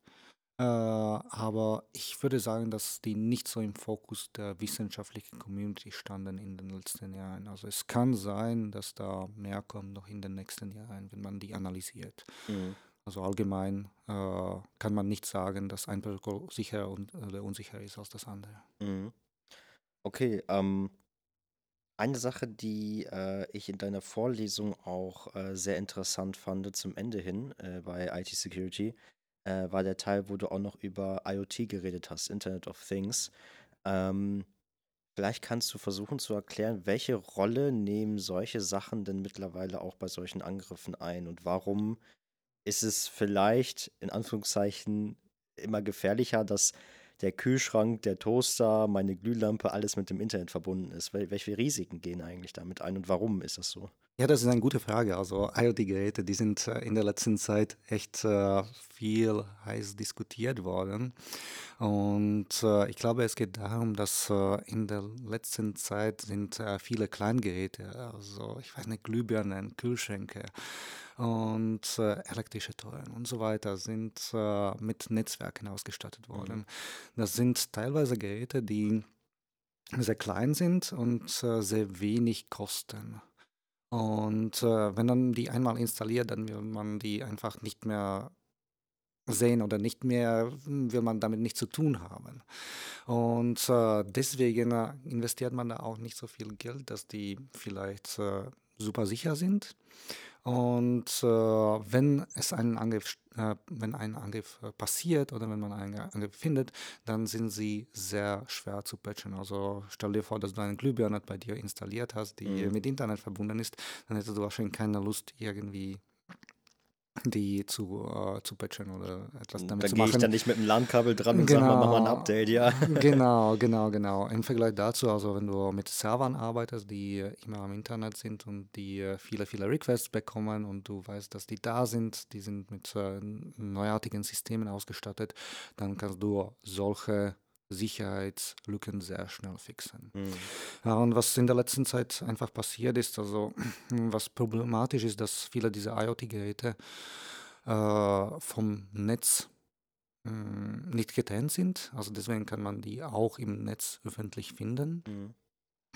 äh, aber ich würde sagen, dass die nicht so im Fokus der wissenschaftlichen Community standen in den letzten Jahren. Also es kann sein, dass da mehr kommt noch in den nächsten Jahren, wenn man die analysiert. Mhm. Also allgemein äh, kann man nicht sagen, dass ein Protokoll sicher und, oder unsicher ist als das andere. Mhm. Okay, ähm, eine Sache, die äh, ich in deiner Vorlesung auch äh, sehr interessant fand zum Ende hin äh, bei IT Security, äh, war der Teil, wo du auch noch über IoT geredet hast, Internet of Things. Ähm, vielleicht kannst du versuchen zu erklären, welche Rolle nehmen solche Sachen denn mittlerweile auch bei solchen Angriffen ein und warum ist es vielleicht in Anführungszeichen immer gefährlicher, dass der Kühlschrank, der Toaster, meine Glühlampe, alles mit dem Internet verbunden ist. Wel welche Risiken gehen eigentlich damit ein und warum ist das so? Ja, das ist eine gute Frage. Also IoT-Geräte, die sind äh, in der letzten Zeit echt äh, viel heiß diskutiert worden. Und äh, ich glaube, es geht darum, dass äh, in der letzten Zeit sind äh, viele Kleingeräte, also ich weiß nicht, Glühbirnen, Kühlschränke, und äh, elektrische Teuren und so weiter sind mit Netzwerken ausgestattet worden. Mhm. Das sind teilweise Geräte, die sehr klein sind und sehr wenig kosten. Und äh, wenn man die einmal installiert, dann will man die einfach nicht mehr sehen oder nicht mehr will man damit nichts zu tun haben. Und äh, deswegen äh, investiert man da auch nicht so viel Geld, dass die vielleicht äh, super sicher sind. Und äh, wenn es einen Angriff, äh, wenn ein Angriff äh, passiert oder wenn man einen Angriff findet, dann sind sie sehr schwer zu patchen. Also stell dir vor, dass du eine Glühbirne bei dir installiert hast, die mhm. mit Internet verbunden ist, dann hättest du wahrscheinlich keine Lust, irgendwie die zu, äh, zu patchen oder etwas damit dann zu machen. Dann gehe ich dann nicht mit dem LAN-Kabel dran und genau, sage, mach mal ein Update, ja. Genau, genau, genau. Im Vergleich dazu, also wenn du mit Servern arbeitest, die immer am Internet sind und die äh, viele, viele Requests bekommen und du weißt, dass die da sind, die sind mit äh, neuartigen Systemen ausgestattet, dann kannst du solche Sicherheitslücken sehr schnell fixen. Mhm. Und was in der letzten Zeit einfach passiert ist, also was problematisch ist, dass viele dieser IoT-Geräte äh, vom Netz hm, nicht getrennt sind. Also deswegen kann man die auch im Netz öffentlich finden. Mhm.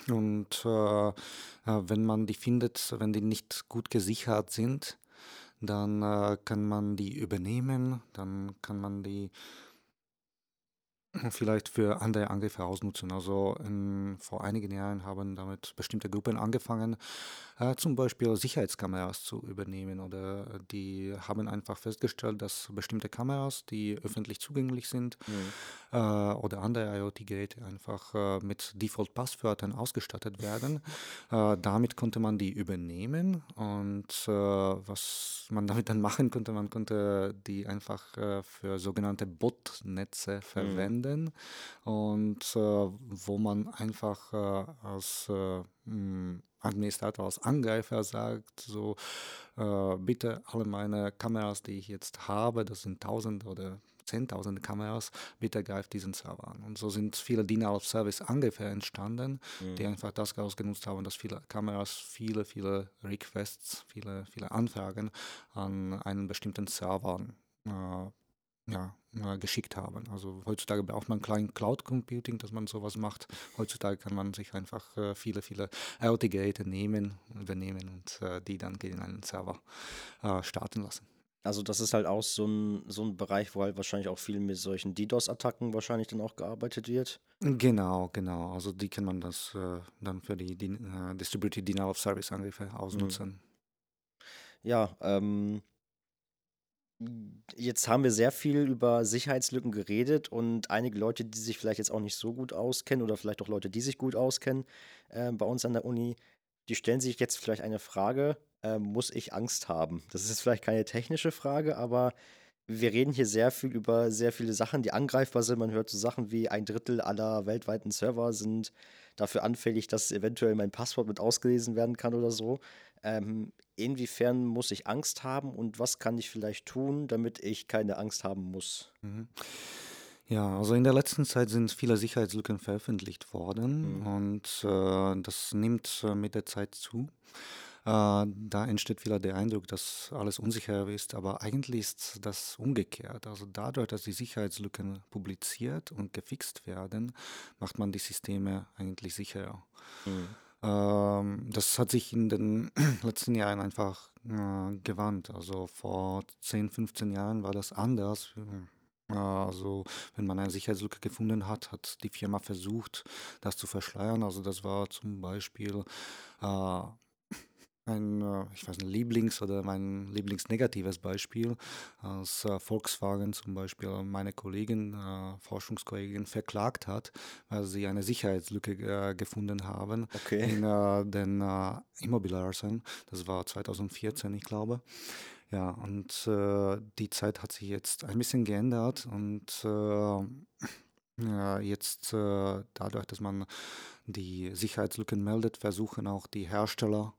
Und äh, äh wenn man die findet, wenn die nicht gut gesichert sind, dann äh, kann man die übernehmen, dann kann man die vielleicht für andere Angriffe ausnutzen. Also in, vor einigen Jahren haben damit bestimmte Gruppen angefangen, äh, zum Beispiel Sicherheitskameras zu übernehmen oder die haben einfach festgestellt, dass bestimmte Kameras, die öffentlich zugänglich sind mhm. äh, oder andere IoT-Geräte einfach äh, mit Default-Passwörtern ausgestattet werden. Äh, damit konnte man die übernehmen und äh, was man damit dann machen konnte, man konnte die einfach äh, für sogenannte Botnetze mhm. verwenden mhm. und wo man einfach als Administrator, als Angreifer sagt, so äh, bitte alle meine Kameras, die ich jetzt habe, das sind tausend oder zehntausende Kameras, bitte greift diesen Server an. Und so sind viele Denial of Service Angriffe entstanden, mhm. die einfach das ausgenutzt haben, dass viele Kameras viele, viele Requests, viele, viele Anfragen an einen bestimmten Server äh, ja, geschickt haben. Also heutzutage braucht man klein Cloud Computing, dass man sowas macht. Heutzutage kann man sich einfach äh, viele, viele IoT-Geräte nehmen, übernehmen und äh, die dann gegen einen Server äh, starten lassen. Also das ist halt auch so ein, so ein Bereich, wo halt wahrscheinlich auch viel mit solchen DDoS-Attacken wahrscheinlich dann auch gearbeitet wird. Genau, genau. Also die kann man das äh, dann für die, die äh, Distributed Denial of Service Angriffe ausnutzen. Mhm. Ja, ähm, Jetzt haben wir sehr viel über Sicherheitslücken geredet und einige Leute, die sich vielleicht jetzt auch nicht so gut auskennen oder vielleicht auch Leute, die sich gut auskennen äh, bei uns an der Uni, die stellen sich jetzt vielleicht eine Frage, äh, muss ich Angst haben? Das ist jetzt vielleicht keine technische Frage, aber wir reden hier sehr viel über sehr viele Sachen, die angreifbar sind. Man hört so Sachen wie ein Drittel aller weltweiten Server sind dafür anfällig, dass eventuell mein Passwort mit ausgelesen werden kann oder so. Ähm, inwiefern muss ich Angst haben und was kann ich vielleicht tun, damit ich keine Angst haben muss? Mhm. Ja, also in der letzten Zeit sind viele Sicherheitslücken veröffentlicht worden mhm. und äh, das nimmt äh, mit der Zeit zu. Äh, da entsteht wieder der Eindruck, dass alles unsicher ist, aber eigentlich ist das umgekehrt. Also dadurch, dass die Sicherheitslücken publiziert und gefixt werden, macht man die Systeme eigentlich sicherer. Mhm. Ähm, das hat sich in den letzten Jahren einfach äh, gewandt. Also vor 10, 15 Jahren war das anders. Also, wenn man eine Sicherheitslücke gefunden hat, hat die Firma versucht, das zu verschleiern. Also, das war zum Beispiel äh, ein, äh, ich weiß nicht, Lieblings- oder mein Lieblingsnegatives Beispiel, als äh, Volkswagen zum Beispiel meine Kollegin, äh, Forschungskollegin verklagt hat, weil sie eine Sicherheitslücke gefunden haben okay. in den Immobiliarsen. Das war 2014, ich glaube. Ja, und die Zeit hat sich jetzt ein bisschen geändert und jetzt dadurch, dass man die Sicherheitslücken meldet, versuchen auch die Hersteller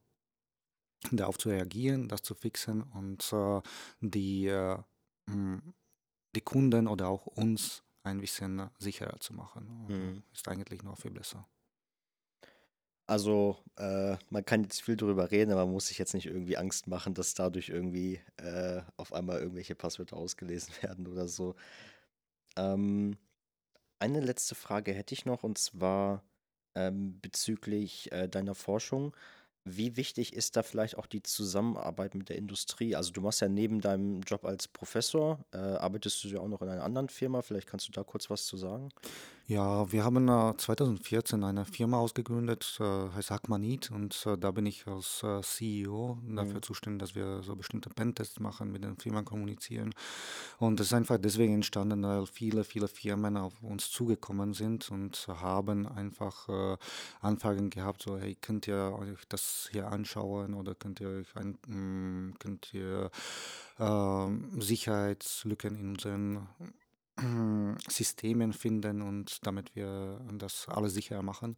darauf zu reagieren, das zu fixen und äh, die, äh, hm, die Kunden oder auch uns ein bisschen sicherer zu machen. Mhm. Ist eigentlich noch viel besser. Also, äh, man kann jetzt viel darüber reden, aber man muss sich jetzt nicht irgendwie Angst machen, dass dadurch irgendwie äh, auf einmal irgendwelche Passwörter ausgelesen werden oder so. Ähm, eine letzte Frage hätte ich noch und zwar ähm, bezüglich äh, deiner Forschung. Wie wichtig ist da vielleicht auch die Zusammenarbeit mit der Industrie? Also du machst ja neben deinem Job als Professor, äh, arbeitest du ja auch noch in einer anderen Firma. Vielleicht kannst du da kurz was zu sagen? Ja, wir haben äh, 2014 eine Firma ausgegründet, äh, heißt Hackmanit und äh, da bin ich als äh, CEO dafür Mhm. zuständig, dass wir so bestimmte Pentests machen, mit den Firmen kommunizieren. Und das ist einfach deswegen entstanden, weil viele, viele Firmen auf uns zugekommen sind und haben einfach äh, Anfragen gehabt, so hey, könnt ihr euch das hier anschauen oder könnt ihr euch ein, mh, könnt ihr ähm, Sicherheitslücken in unseren Systemen finden und damit wir das alles sicher machen.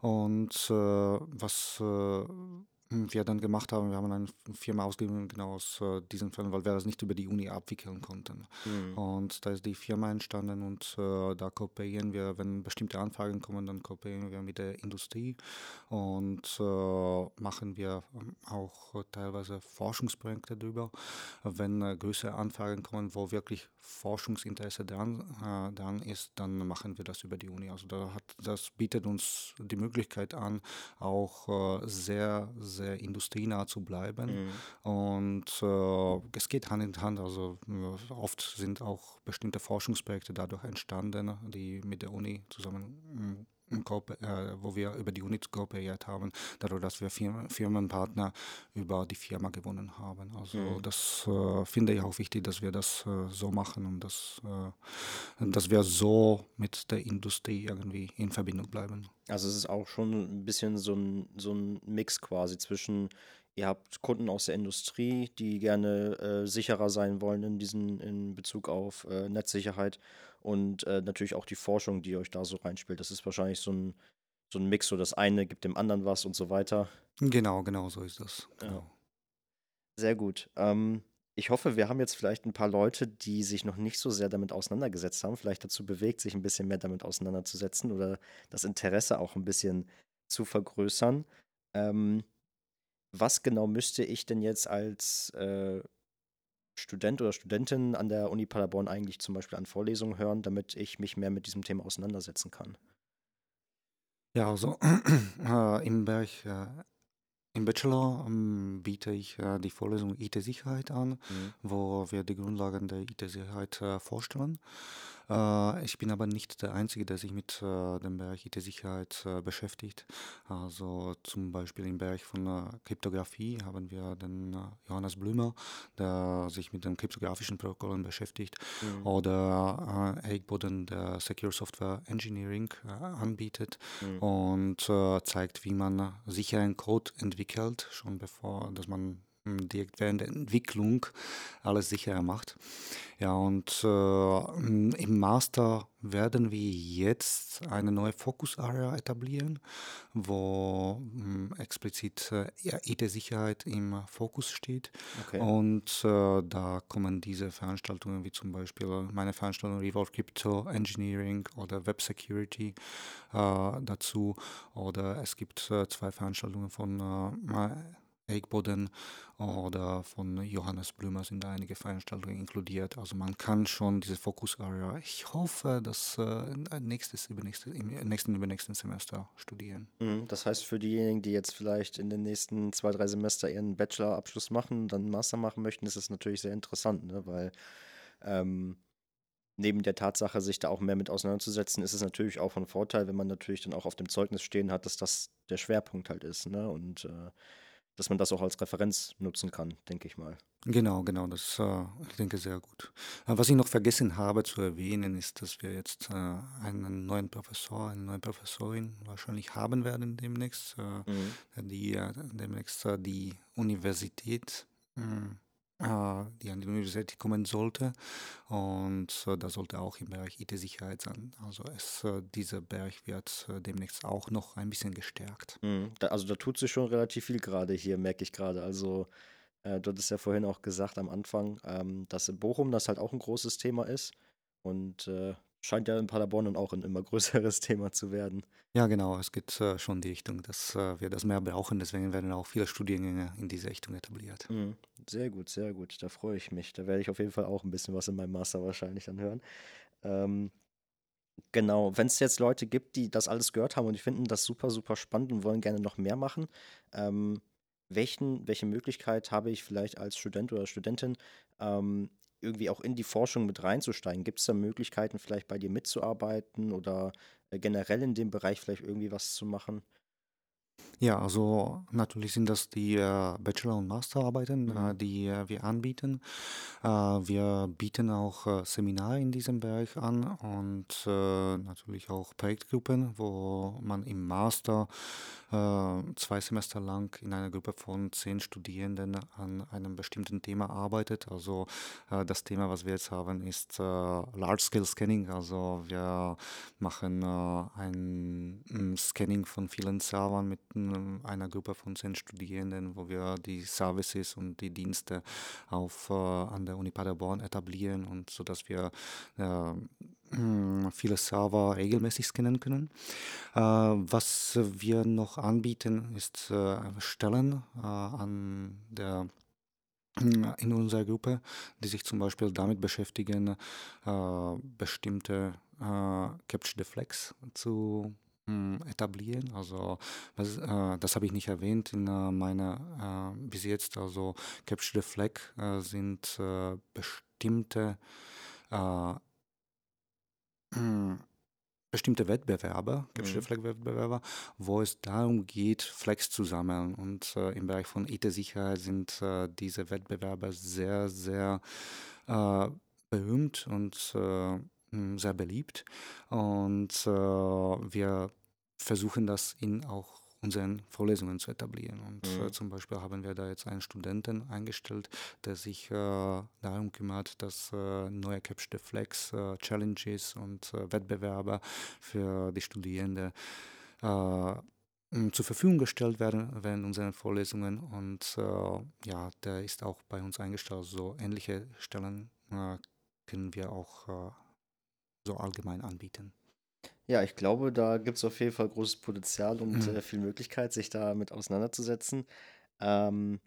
Und äh, was äh, wir dann gemacht haben, wir haben eine Firma ausgegeben, genau aus äh, diesen Fällen, weil wir das nicht über die Uni abwickeln konnten. Mhm. Und da ist die Firma entstanden und äh, da kooperieren wir, wenn bestimmte Anfragen kommen, dann kooperieren wir mit der Industrie und äh, machen wir ähm, auch äh, teilweise Forschungsprojekte drüber, wenn äh, größere Anfragen kommen, wo wirklich Forschungsinteresse dran, äh, dran ist, dann machen wir das über die Uni. Also da hat, das bietet uns die Möglichkeit an, auch äh, sehr, sehr industrienah zu bleiben. Mhm. Und äh, es geht Hand in Hand. Also äh, oft sind auch bestimmte Forschungsprojekte dadurch entstanden, die mit der Uni zusammen mm, wo wir über die Uni kooperiert haben, dadurch, dass wir Firmen, Firmenpartner über die Firma gewonnen haben. Also Mhm. das äh, finde ich auch wichtig, dass wir das äh, so machen und dass, äh, dass wir so mit der Industrie irgendwie in Verbindung bleiben. Also es ist auch schon ein bisschen so ein, so ein Mix quasi zwischen, ihr habt Kunden aus der Industrie, die gerne äh, sicherer sein wollen in diesen, in Bezug auf äh, Netzsicherheit und äh, natürlich auch die Forschung, die euch da so reinspielt. Das ist wahrscheinlich so ein, so ein Mix, so das eine gibt dem anderen was und so weiter. Genau, genau so ist das. Ja. Genau. Sehr gut. Ähm, ich hoffe, wir haben jetzt vielleicht ein paar Leute, die sich noch nicht so sehr damit auseinandergesetzt haben, vielleicht dazu bewegt, sich ein bisschen mehr damit auseinanderzusetzen oder das Interesse auch ein bisschen zu vergrößern. Ähm, was genau müsste ich denn jetzt als äh, Student oder Studentin an der Uni Paderborn eigentlich zum Beispiel an Vorlesungen hören, damit ich mich mehr mit diesem Thema auseinandersetzen kann? Ja, also äh, im Bereich, äh, im Bachelor ähm, biete ich äh, die Vorlesung IT-Sicherheit an, Mhm. wo wir die Grundlagen der IT-Sicherheit äh, vorstellen. Äh, ich bin aber nicht der Einzige, der sich mit äh, dem Bereich IT-Sicherheit äh, beschäftigt. Also zum Beispiel im Bereich von Kryptographie haben wir den Johannes Blümer, der sich mit den kryptografischen Protokollen beschäftigt Mhm. oder Eric Boden, der Secure Software Engineering anbietet Mhm. und zeigt, wie man sicheren Code entwickelt, schon bevor, dass man direkt während der Entwicklung alles sicherer macht. Ja, und äh, mh, im Master werden wir jetzt eine neue Focus Area etablieren, wo mh, explizit äh, IT-Sicherheit im Fokus steht. Okay. Und äh, da kommen diese Veranstaltungen wie zum Beispiel meine Veranstaltung Revolve Crypto Engineering oder Web Security äh, dazu. Oder es gibt äh, zwei Veranstaltungen von äh, Eric Boden oder von Johannes Blümer sind da einige Veranstaltungen inkludiert. Also man kann schon diese Focus Area, ich hoffe, dass äh, nächstes, übernächstes, im nächsten, übernächsten Semester studieren. Mhm. Das heißt, für diejenigen, die jetzt vielleicht in den nächsten zwei, drei Semester ihren Bachelorabschluss machen, dann Master machen möchten, ist es natürlich sehr interessant, ne? weil ähm, neben der Tatsache, sich da auch mehr mit auseinanderzusetzen, ist es natürlich auch von Vorteil, wenn man natürlich dann auch auf dem Zeugnis stehen hat, dass das der Schwerpunkt halt ist, ne? Und äh, dass man das auch als Referenz nutzen kann, denke ich mal. Genau, genau, das äh, ich denke sehr gut. Äh, was ich noch vergessen habe zu erwähnen, ist, dass wir jetzt äh, einen neuen Professor, eine neue Professorin wahrscheinlich haben werden demnächst, äh, Mhm. die äh, demnächst äh, die Universität, äh, die an die Universität kommen sollte. Und äh, das sollte auch im Bereich IT-Sicherheit sein. Also es, äh, dieser Bereich wird äh, demnächst auch noch ein bisschen gestärkt. Mhm. Da, also da tut sich schon relativ viel gerade hier, merke ich gerade. Also äh, du hattest ja vorhin auch gesagt am Anfang, ähm, dass in Bochum das halt auch ein großes Thema ist und äh, scheint ja in Paderborn dann auch ein immer größeres Thema zu werden. Ja, genau, es geht äh, schon die Richtung, dass äh, wir das mehr brauchen. Deswegen werden auch viele Studiengänge in diese Richtung etabliert. Mhm. Sehr gut, sehr gut. Da freue ich mich. Da werde ich auf jeden Fall auch ein bisschen was in meinem Master wahrscheinlich dann hören. Ähm, Genau, wenn es jetzt Leute gibt, die das alles gehört haben und die finden das super, super spannend und wollen gerne noch mehr machen, ähm, welchen, welche Möglichkeit habe ich vielleicht als Student oder Studentin, ähm, irgendwie auch in die Forschung mit reinzusteigen? Gibt es da Möglichkeiten, vielleicht bei dir mitzuarbeiten oder äh, generell in dem Bereich vielleicht irgendwie was zu machen? Ja, also natürlich sind das die äh, Bachelor- und Masterarbeiten, äh, Mhm. die äh, wir anbieten. Äh, wir bieten auch äh, Seminare in diesem Bereich an und äh, natürlich auch Projektgruppen, wo man im Master äh, zwei Semester lang in einer Gruppe von zehn Studierenden an einem bestimmten Thema arbeitet. Also äh, das Thema, was wir jetzt haben, ist äh, Large-Scale Scanning. Also wir machen äh, ein mm, Scanning von vielen Servern mit mm, einer Gruppe von zehn Studierenden, wo wir die Services und die Dienste auf, äh, an der Uni Paderborn etablieren und so dass wir äh, viele Server regelmäßig scannen können. Äh, was wir noch anbieten, ist Stellen an der in unserer Gruppe, die sich zum Beispiel damit beschäftigen, bestimmte Capture the Flags zu etablieren. Also was, äh, das habe ich nicht erwähnt in äh, meiner äh, bis jetzt. Also Capture the Flag äh, sind äh, bestimmte äh, bestimmte Wettbewerbe, Capture Mhm. the Flag Wettbewerbe, wo es darum geht, Flags zu sammeln. Und im Bereich von IT-Sicherheit sind diese Wettbewerbe sehr, sehr berühmt und äh, m, sehr beliebt. Und äh, wir versuchen das in auch unseren Vorlesungen zu etablieren. Und äh, Mhm. zum Beispiel haben wir da jetzt einen Studenten eingestellt, der sich äh, darum kümmert, dass äh, neue Capture the Flags äh, Challenges und äh, Wettbewerbe für die Studierenden äh, zur Verfügung gestellt werden während unseren Vorlesungen. Und äh, ja, der ist auch bei uns eingestellt. So ähnliche Stellen äh, können wir auch äh, so allgemein anbieten. Ja, ich glaube, da gibt es auf jeden Fall großes Potenzial und Mhm. äh, viel Möglichkeit, sich damit auseinanderzusetzen. Ähm,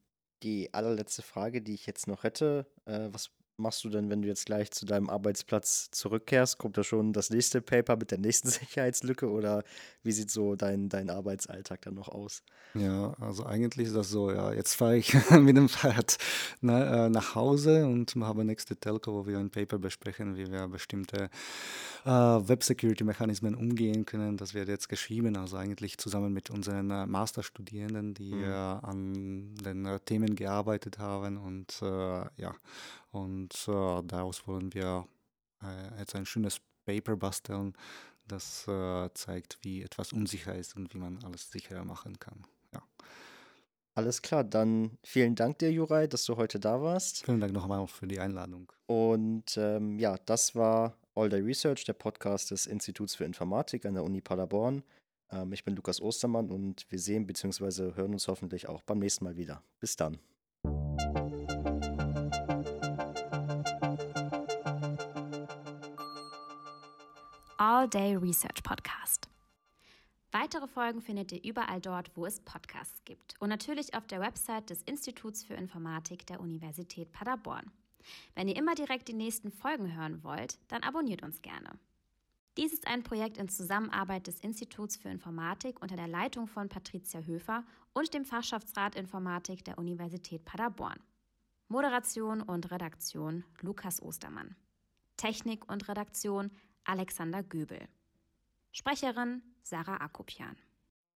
die allerletzte Frage, die ich jetzt noch hätte, äh, was machst du denn, wenn du jetzt gleich zu deinem Arbeitsplatz zurückkehrst? Kommt da schon das nächste Paper mit der nächsten Sicherheitslücke oder wie sieht so dein, dein Arbeitsalltag dann noch aus? Ja, also eigentlich ist das so, ja. Jetzt fahre ich mit dem Fahrrad na, äh, nach Hause und habe nächste Telco, wo wir ein Paper besprechen, wie wir bestimmte äh, Web-Security-Mechanismen umgehen können. Das wird jetzt geschrieben, also eigentlich zusammen mit unseren äh, Masterstudierenden, die Mhm. äh, an den äh, Themen gearbeitet haben. Und äh, ja, und äh, daraus wollen wir äh, jetzt ein schönes Paper basteln, das äh, zeigt, wie etwas unsicher ist und wie man alles sicherer machen kann. Ja. Alles klar, dann vielen Dank dir, Juraj, dass du heute da warst. Vielen Dank nochmal für die Einladung. Und ähm, ja, das war All Day Research, der Podcast des Instituts für Informatik an der Uni Paderborn. Ähm, ich bin Lukas Ostermann und wir sehen bzw. hören uns hoffentlich auch beim nächsten Mal wieder. Bis dann. All Day Research Podcast. Weitere Folgen findet ihr überall dort, wo es Podcasts gibt und natürlich auf der Website des Instituts für Informatik der Universität Paderborn. Wenn ihr immer direkt die nächsten Folgen hören wollt, dann abonniert uns gerne. Dies ist ein Projekt in Zusammenarbeit des Instituts für Informatik unter der Leitung von Patricia Höfer und dem Fachschaftsrat Informatik der Universität Paderborn. Moderation und Redaktion Lukas Ostermann. Technik und Redaktion Alexander Göbel. Sprecherin Sarah Akopian.